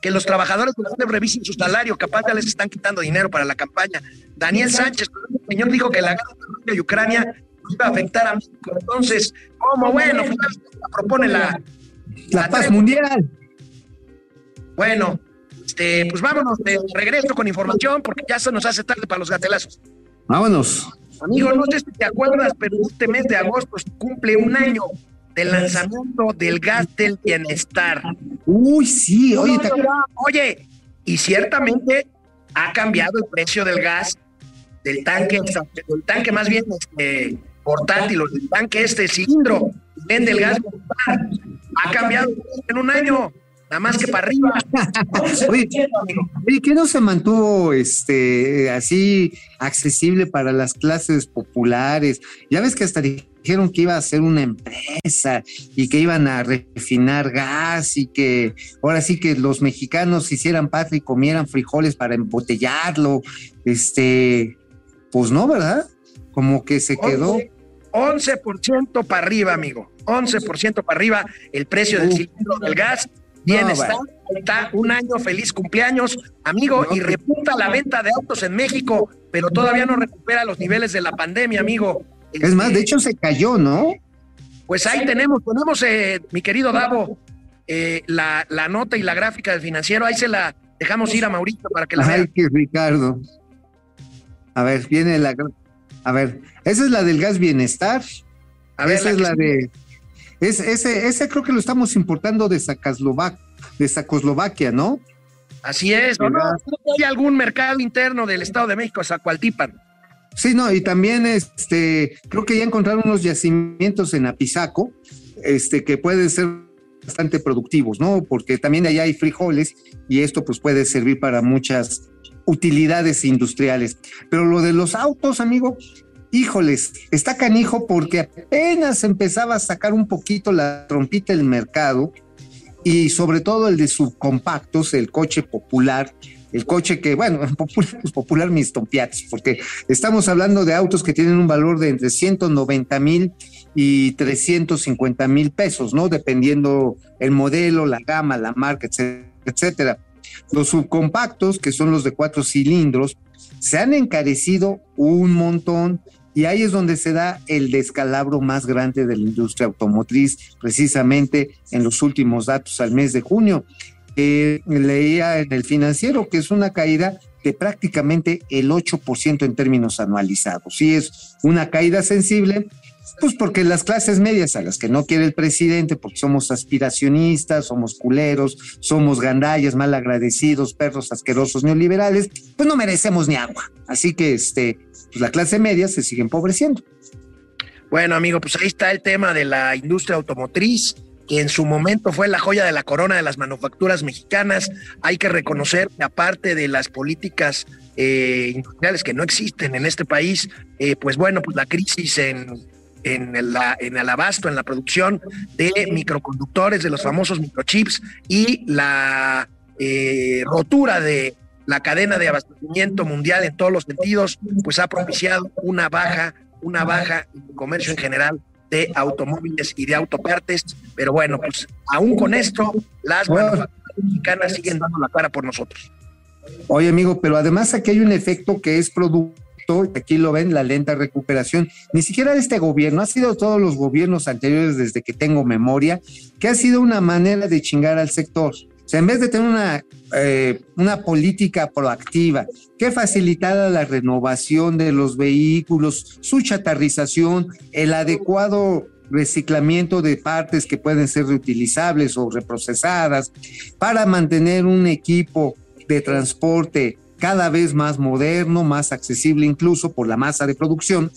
que los trabajadores de la revisen su salario, capaz ya les están quitando dinero para la campaña. Daniel Sánchez, el señor dijo que la guerra de Rusia Ucrania iba a afectar a México. Entonces, ¿cómo? Bueno, propone la, la, paz mundial. Bueno, este, pues vámonos de regreso con información porque ya se nos hace tarde para los gatelazos. Vámonos. Amigo, no sé si te acuerdas, pero este mes de agosto se cumple un año del lanzamiento del gas del bienestar. Uy, sí, oye, oye, y ciertamente ha cambiado el precio del gas, del tanque, del tanque más bien este, portátil, el tanque este cilindro, vende el gas, ha cambiado en un año, nada más que para arriba. [laughs] Oye, ¿qué no se mantuvo este así accesible para las clases populares? Ya ves que hasta dijeron que iba a ser una empresa y que iban a refinar gas y que ahora sí que los mexicanos hicieran patria y comieran frijoles para embotellarlo. Este, pues no, ¿verdad? Como que se quedó. 11% para arriba, amigo. 11% para arriba el precio del cilindro del gas. Bien está, está un año feliz cumpleaños, amigo, y repunta la venta de autos en México, pero todavía no recupera los niveles de la pandemia, amigo. Es más, de hecho se cayó, ¿no? Pues ahí tenemos, tenemos, eh, mi querido Davo, eh, la, la, nota y la gráfica del financiero, ahí se la dejamos ir a Mauricio para que la Ay, que Ricardo. A ver, viene la a ver, esa es la del gas bienestar. A ver, esa es la de. Es, ese, ese creo que lo estamos importando de de Zacoslovaquia, ¿no? Así es, ¿no? hay algún mercado interno del Estado de México, Zacualtipan. Sí, no, y también este, creo que ya encontraron unos yacimientos en Apizaco, este, que pueden ser bastante productivos, ¿no? Porque también allá hay frijoles y esto pues puede servir para muchas utilidades industriales. Pero lo de los autos, amigo, híjoles, está canijo porque apenas empezaba a sacar un poquito la trompita del mercado y sobre todo el de subcompactos, el coche popular, el coche que, bueno, [laughs] popular, pues popular mis tompiates, porque estamos hablando de autos que tienen un valor de entre 190 mil y 350 mil pesos, ¿no? Dependiendo el modelo, la gama, la marca, etcétera. Los subcompactos, que son los de cuatro cilindros, se han encarecido un montón y ahí es donde se da el descalabro más grande de la industria automotriz, precisamente en los últimos datos al mes de junio. Eh, leía en el financiero que es una caída de prácticamente el 8% en términos anualizados. Sí es una caída sensible, pues porque las clases medias a las que no quiere el presidente, porque somos aspiracionistas, somos culeros, somos gandallas, mal agradecidos, perros asquerosos neoliberales, pues no merecemos ni agua. Así que este, pues la clase media se sigue empobreciendo. Bueno, amigo, pues ahí está el tema de la industria automotriz que en su momento fue la joya de la corona de las manufacturas mexicanas. Hay que reconocer que aparte de las políticas eh, industriales que no existen en este país, eh, pues bueno, pues la crisis en en el, en el abasto, en la producción de microconductores, de los famosos microchips y la eh, rotura de la cadena de abastecimiento mundial en todos los sentidos, pues ha propiciado una baja, una baja en el comercio en general de automóviles y de autopartes, pero bueno, pues aún con esto, las manufacturas mexicanas siguen dando la cara por nosotros. Oye, amigo, pero además aquí hay un efecto que es producto aquí lo ven, la lenta recuperación, ni siquiera este gobierno, ha sido todos los gobiernos anteriores desde que tengo memoria, que ha sido una manera de chingar al sector. O sea, en vez de tener una, eh, una política proactiva que facilitara la renovación de los vehículos, su chatarrización, el adecuado reciclamiento de partes que pueden ser reutilizables o reprocesadas, para mantener un equipo de transporte cada vez más moderno, más accesible incluso por la masa de producción.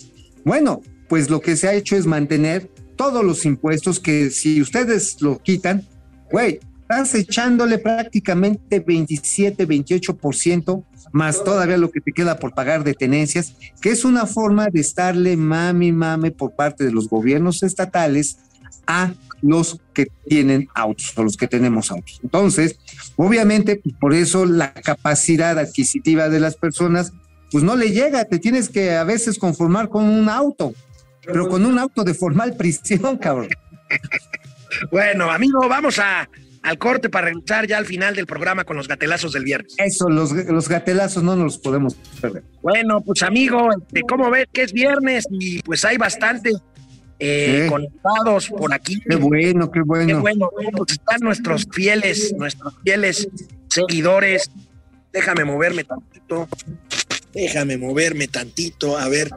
Bueno, pues lo que se ha hecho es mantener todos los impuestos que si ustedes lo quitan, güey, estás echándole prácticamente 27, 28% más todavía lo que te queda por pagar de tenencias, que es una forma de estarle mami, mame por parte de los gobiernos estatales a los que tienen autos o los que tenemos autos. Entonces, obviamente, pues, por eso la capacidad adquisitiva de las personas, pues no le llega, te tienes que a veces conformar con un auto, pero con un auto de formal [laughs] prisión, cabrón. Bueno, amigo, vamos a, al corte para regresar ya al final del programa con los gatelazos del viernes. Eso, los, los gatelazos no nos los podemos perder. Bueno, pues amigo, este, ¿cómo ves que es viernes? Y pues hay bastante eh, conectados por aquí. Qué bueno, qué bueno. Qué bueno, pues están nuestros fieles, nuestros fieles seguidores. Déjame moverme tantito. Déjame moverme tantito. A ver.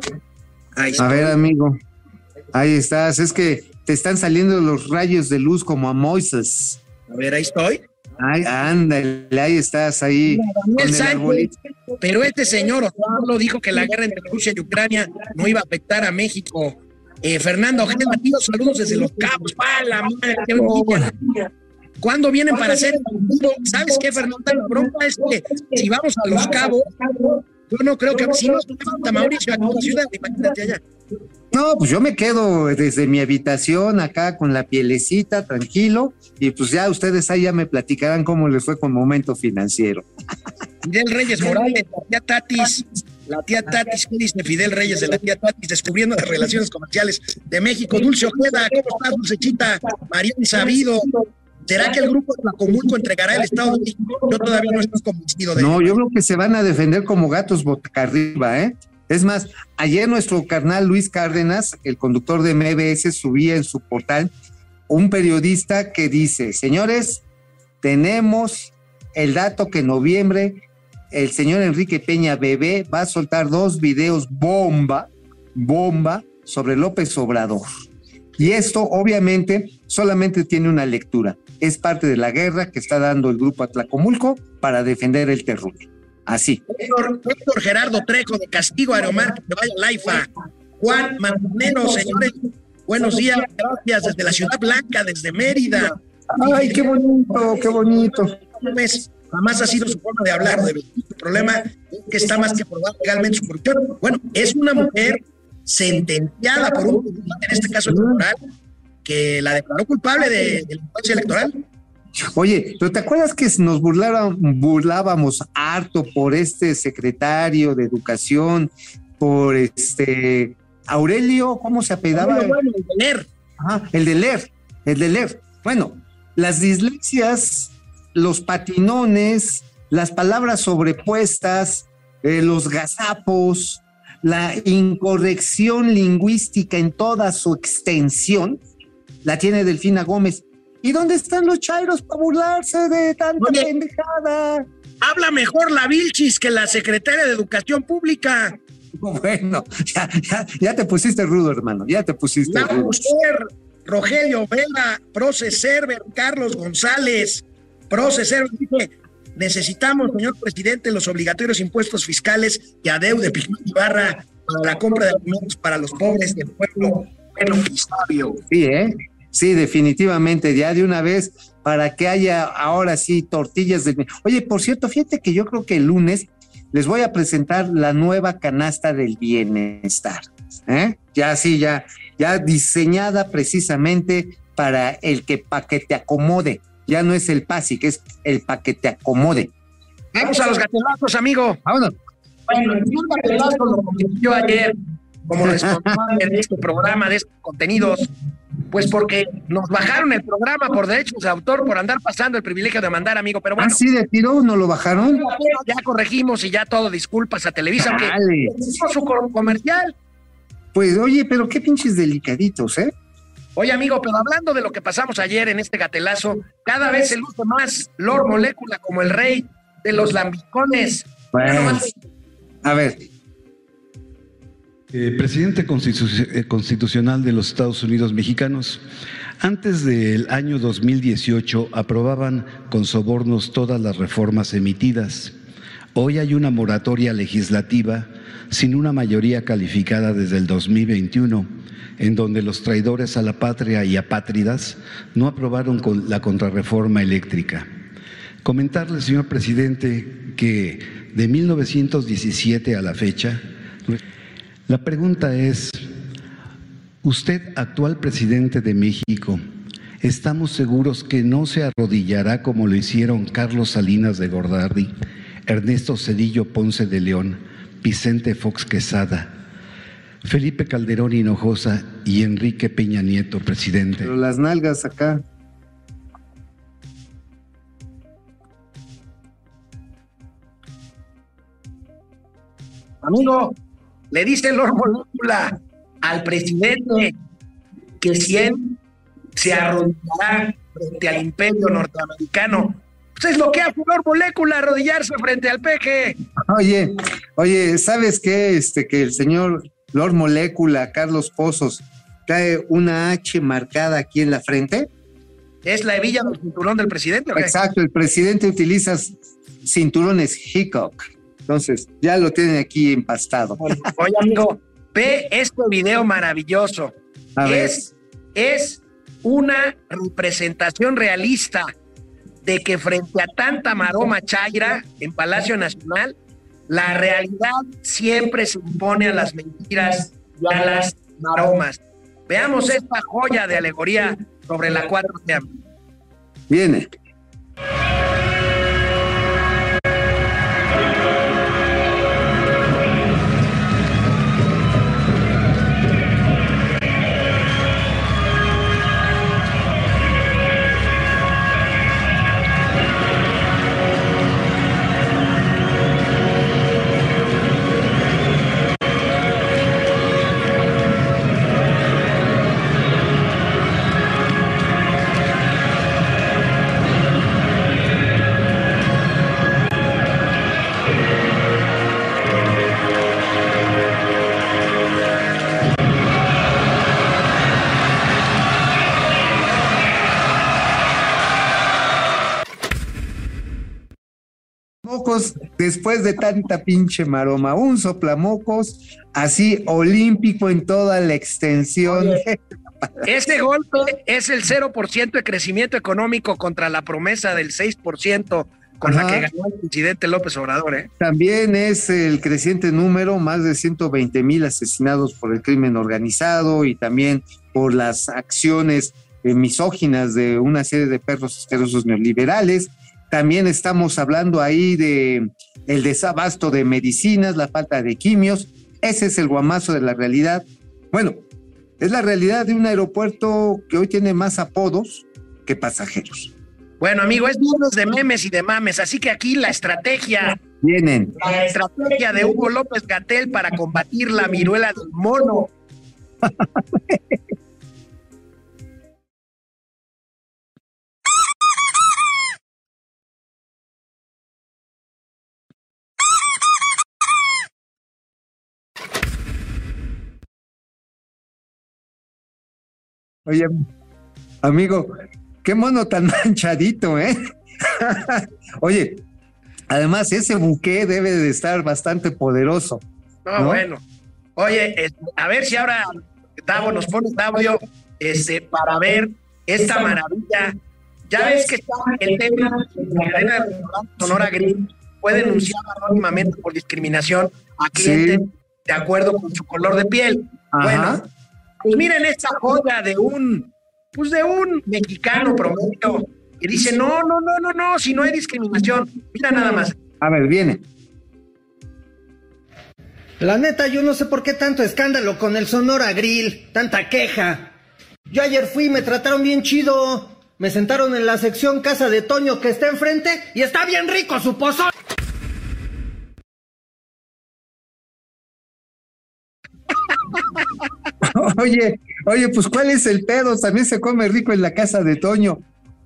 Ahí a ver, amigo. Ahí estás. Es que te están saliendo los rayos de luz como a Moisés. A ver, ahí estoy. Ay, ándale, ahí estás, ahí. pero este señor Osvaldo dijo que la guerra entre Rusia y Ucrania no iba a afectar a México. Eh, Fernando Ojeda tío, saludos desde Los Cabos. ¡Pala, madre! Qué ¿Cuándo vienen para hacer el ¿Sabes qué, Fernando? La bronca es que si vamos a Los Cabos, yo no creo que si no falta Mauricio aquí en la ciudad, imagínate allá. No, pues yo me quedo desde mi habitación acá con la pielecita, tranquilo, y pues ya ustedes ahí ya me platicarán cómo les fue con momento financiero. Fidel Reyes Morales, ya Tatis, la tía Tatis, ¿qué dice Fidel Reyes de la tía Tatis? Descubriendo las relaciones comerciales de México. Dulce Ojeda, ¿cómo estás, Dulcechita? María Sabido. ¿Será que el grupo Tlacomulco entregará el Estado de México? Yo todavía no estoy convencido de No, yo creo que se van a defender como gatos boca arriba, ¿eh? Es más, ayer nuestro carnal Luis Cárdenas, el conductor de MBS, subía en su portal un periodista que dice, señores, tenemos el dato que en noviembre el señor Enrique Peña Bebé va a soltar dos videos bomba, bomba, sobre López Obrador. Y esto obviamente solamente tiene una lectura. Es parte de la guerra que está dando el grupo Atlacomulco para defender el terruño. Así. Héctor, Gerardo Trejo de Castigo Aeromar, que vaya Laifa. Juan Manzanero, señores, buenos días, gracias desde la Ciudad Blanca, desde Mérida. Ay, qué bonito, qué bonito jamás ha sido su forma de hablar de El problema es que está más que probado legalmente su corrupción. Bueno, es una mujer sentenciada por un en este caso electoral, que la declaró culpable de, delincuencia electoral. Oye, ¿pero te acuerdas que nos burlábamos harto por este secretario de educación, por este Aurelio, ¿cómo se apellidaba? el de leer. Ajá, el de leer, el de leer. Bueno, las dislexias, los patinones, las palabras sobrepuestas, eh, los gazapos, la incorrección lingüística en toda su extensión, la tiene Delfina Gómez. ¿Y dónde están los chairos para burlarse de tanta pendejada? Habla mejor la Vilchis que la secretaria de Educación Pública. [laughs] Bueno, ya, ya, ya te pusiste rudo, hermano, ya te pusiste La rudo. mujer, Rogelio Vela, Proceserver, Carlos González, Proceserver, dice, necesitamos, señor presidente, los obligatorios impuestos fiscales y adeude Pigmento Ibarra para la compra de alimentos para los pobres del pueblo bueno y sabio. Sí, ¿eh? Sí, definitivamente, ya de una vez, para que haya ahora sí tortillas de... Oye, por cierto, fíjate que yo creo que el lunes les voy a presentar la nueva canasta del bienestar. ¿eh? Ya sí, ya, ya diseñada precisamente para el que para que te acomode. Ya no es el PASI, que es el para que te acomode. Vamos a los gatelazos, amigo. Vámonos. Bueno, el gatelazo lo consiguió ayer como responsable de este programa, de estos contenidos, pues porque nos bajaron el programa por derechos de autor por andar pasando el privilegio de mandar, amigo, pero bueno. ¿Así de tiro no lo bajaron? Ya corregimos y ya todo, disculpas a Televisa, Dale. hizo su co- comercial. Pues oye, pero qué pinches delicaditos, ¿eh? Oye, amigo, pero hablando de lo que pasamos ayer en este gatelazo, cada vez se luce más Lord Molécula como el rey de los lambicones. Más- a ver, Eh, presidente constitu- eh, constitucional de los Estados Unidos mexicanos, antes del año 2018 aprobaban con sobornos todas las reformas emitidas. Hoy hay una moratoria legislativa sin una mayoría calificada desde el 2021, en donde los traidores a la patria y apátridas no aprobaron la contrarreforma eléctrica. Comentarle, señor presidente, que de 1917 a la fecha, la pregunta es, usted, actual presidente de México, ¿estamos seguros que no se arrodillará como lo hicieron Carlos Salinas de Gordardi, Ernesto Cedillo Ponce de León, Vicente Fox Quesada, Felipe Calderón Hinojosa y Enrique Peña Nieto, presidente? pero las nalgas acá. Amigo, le dice Lord Molécula al presidente que si él se arrodillará frente al imperio norteamericano. Pues es lo que hace Lord Molécula, arrodillarse frente al peje. Oye, oye, ¿sabes qué? Este, que el señor Lord Molécula, Carlos Pozos, trae una H marcada aquí en la frente. ¿Es la hebilla del cinturón del presidente? o qué? Exacto, el presidente utiliza cinturones Hickok. Entonces, ya lo tienen aquí empastado. [laughs] Oye, amigo, ve este video maravilloso. A ver. Es, es una representación realista de que frente a tanta maroma chaira en Palacio Nacional, la realidad siempre se impone a las mentiras y a las maromas. Veamos esta joya de alegoría sobre la 4T. Viene. Después de tanta pinche maroma, un soplamocos así olímpico en toda la extensión. [laughs] Ese golpe es el 0% de crecimiento económico contra la promesa del 6% con Ajá. la que ganó el presidente López Obrador. ¿eh? También es el creciente número, más de 120 mil asesinados por el crimen organizado y también por las acciones eh, misóginas de una serie de perros asquerosos neoliberales. También estamos hablando ahí de el desabasto de medicinas, la falta de quimios. Ese es el guamazo de la realidad. Bueno, es la realidad de un aeropuerto que hoy tiene más apodos que pasajeros. Bueno, amigo, es viernes de memes y de mames, así que aquí la estrategia, Vienen. la estrategia de Hugo López Gatel para combatir la viruela del mono. [laughs] Oye, amigo, qué mono tan [laughs] manchadito, ¿eh? [laughs] Oye, además ese buque debe de estar bastante poderoso. No, ¿No? bueno. Oye, a ver si ahora Tavo nos pone audio este, para ver esta maravilla. Ya ves que está el tema de la cadena de restaurantes Sonora Grill puede denunciar anónimamente por discriminación a clientes de acuerdo con su color de piel. Ajá. Bueno, pues miren esta joya de un, pues de un mexicano promedio que dice, no, no, no, no, no, si no hay discriminación. Mira nada más. A ver, viene. La neta, yo no sé por qué tanto escándalo con el Sonora Grill, tanta queja. Yo ayer fui y me trataron bien chido. Me sentaron en la sección casa de Toño que está enfrente y está bien rico su pozole. [laughs] [laughs] Oye, oye, pues ¿cuál es el pedo? También se come rico en la casa de Toño.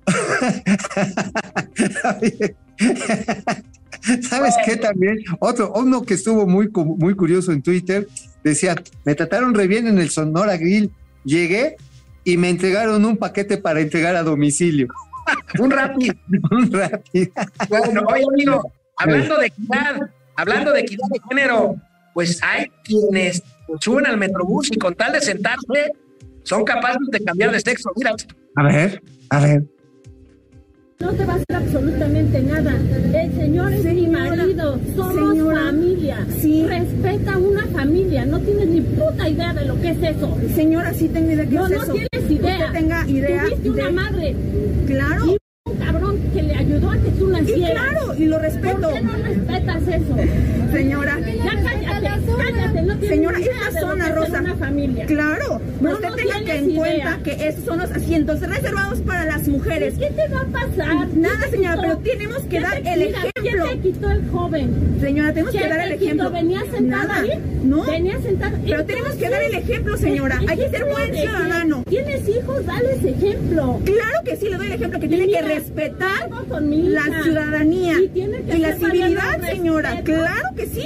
[laughs] ¿Sabes qué también? Otro, uno que estuvo muy, muy curioso en Twitter, decía, me trataron re bien en el Sonora Grill, llegué y me entregaron un paquete para entregar a domicilio. [laughs] Un rápido. un rápido. Bueno, oye, amigo, hablando de equidad, hablando de equidad de género, pues hay quienes suben al metrobús y con tal de sentarse son capaces de cambiar de sexo. Mira, A ver, a ver. No te va a hacer absolutamente nada. El señor es mi marido. Somos familia. Respeta una familia. No tienes ni puta idea de lo que es eso. Señora, sí tengo idea que no, es no eso. tienes idea. Usted tenga idea Tuviste una madre. Claro. Y un cabrón que le ayudó a que tú nacieras. claro, y lo respeto. ¿Por qué no respetas eso? Señora. Ya cállate, cállate. No Señora, es idea la de lo zona que es rosa. Una familia. Claro, No, pero usted no tenga que en idea. cuenta que esos son los asientos reservados para las mujeres. ¿Qué te va a pasar? Nada, ¿Quién te señora, quitó? pero tenemos que ¿Quién dar el mira, ejemplo. ¿Quién te quitó el joven? Señora, tenemos que ¿Quién dar el ejemplo. ¿Venía sentada Nada. ahí? No. Venía sentada. Pero tenemos que dar el ejemplo, señora. Hay que ser buen ciudadano. ¿Tienes hijos? Dales ejemplo. Claro que sí, le doy el ejemplo que tiene Y que mira, respetar la ciudadanía Y tiene que y la civilidad, señora. Claro que sí.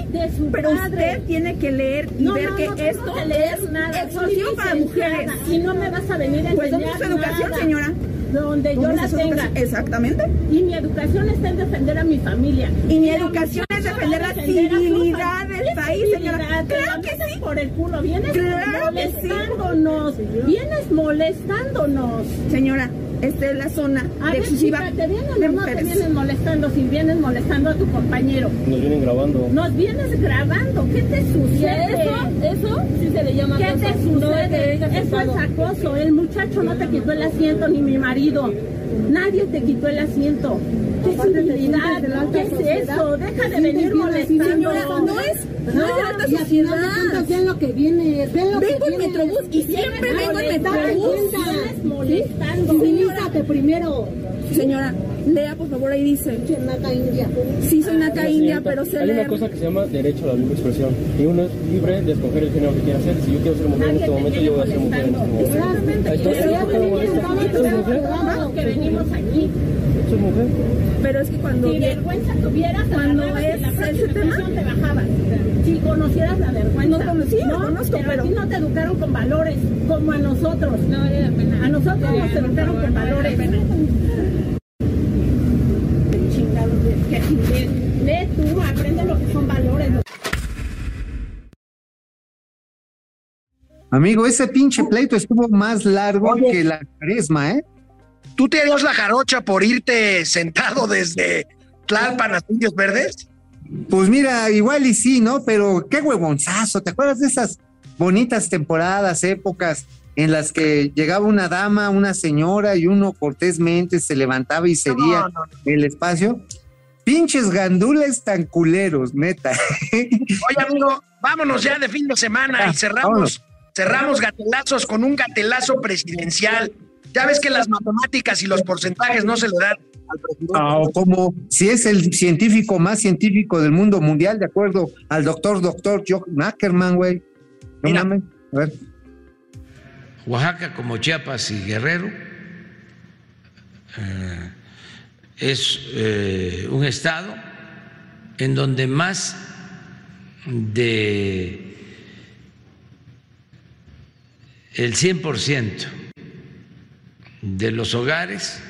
Pero padre. usted tiene que leer y No, ver no, que no esto es nada. exclusivo para mujeres. Y no me vas a venir a Pues ¿dónde es su educación, nada. señora? Donde yo ¿Dónde la tenga. Exactamente. Y mi educación está en defender a mi familia. Y mi educación es defender la civilidad del ¿Qué país, señora? Claro la que sí. por el culo. Vienes Claro que sí. molestándonos. Vienes molestándonos. Señora, esta es la zona A de ver, exclusiva chica, ¿te vienen de o no te vienes molestando si vienes molestando a tu compañero? Nos vienen grabando. Nos vienes grabando, ¿qué te sucede? Eso, eso sí se le llama ¿Qué acoso. te No sucede? Eso es acoso. El muchacho no te quitó el asiento ni mi marido. Nadie te quitó el asiento. ¿Qué civilidad? ¿Qué es eso? Deja de venir molestando. No es, no alta y al final de cuentas, vean lo que viene, vean lo que Vengo en viene. Metrobús y siempre vengo en Metrobús. Molestando. Civilízate primero. Señora, lea por favor, ahí dice. Nata India. Sí, soy nata india, pero sé Hay una cosa que se llama derecho a la libre expresión. Y uno es libre de escoger el género que quiera ser. Si yo quiero ser mujer en este te momento, yo voy a ser mujer en este momento. Exactamente. Ahí está, Pero ¿eso ya cómo que venimos aquí. ¿Soy mujer? Pero es que cuando Si vergüenza tuvieras, Cuando es la ese tema- te bajabas. Si conocieras la vergüenza. No conocí, lo conozco, pero, pero- a ti no te educaron con valores, como a nosotros. No vale la pena. A nosotros nos educaron con valores. Chingados, que si ve, ve tú, aprende lo que son valores. lo- Amigo, ese pinche pleito estuvo más largo que la cuaresma, ¿eh? ¿Tú te harías la jarocha por irte sentado desde Tlalpan a Indios Verdes? Pues mira, igual y sí, ¿no? Pero qué huevonzazo, ¿te acuerdas de esas bonitas temporadas, épocas en las que llegaba una dama, una señora y uno cortésmente se levantaba y cedía No, no, no. el espacio. Pinches gandules tan culeros, neta. Oye, amigo, vámonos ya de fin de semana y cerramos, cerramos gatelazos con un gatelazo presidencial. Ya ves que las matemáticas y los porcentajes no se le dan al presidente. Ah, o como si es el científico más científico del mundo mundial, de acuerdo al doctor, doctor John Ackerman, güey. No Mira. mames. A ver. Oaxaca, como Chiapas y Guerrero, eh, es eh, un estado en donde más de el 100% de los hogares,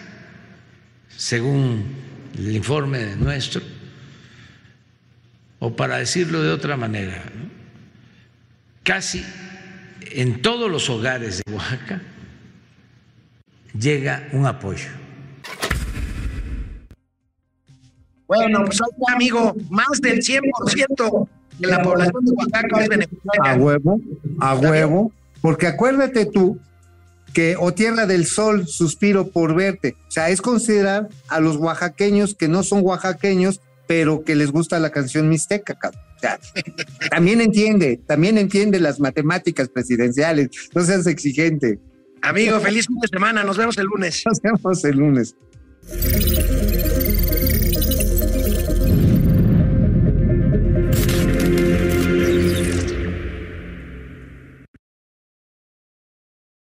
según el informe nuestro, o para decirlo de otra manera, ¿no? casi en todos los hogares de Oaxaca llega un apoyo. Bueno, pues está, amigo, más del 100% de la población de Oaxaca es A beneficiaria. huevo, a huevo. Porque acuérdate tú que O Tierra del Sol, suspiro por verte. O sea, es considerar a los oaxaqueños que no son oaxaqueños, pero que les gusta la canción mixteca, cabrón. O sea, [laughs] también entiende, también entiende las matemáticas presidenciales. No seas exigente. Amigo, feliz fin de semana. Nos vemos el lunes. Nos vemos el lunes.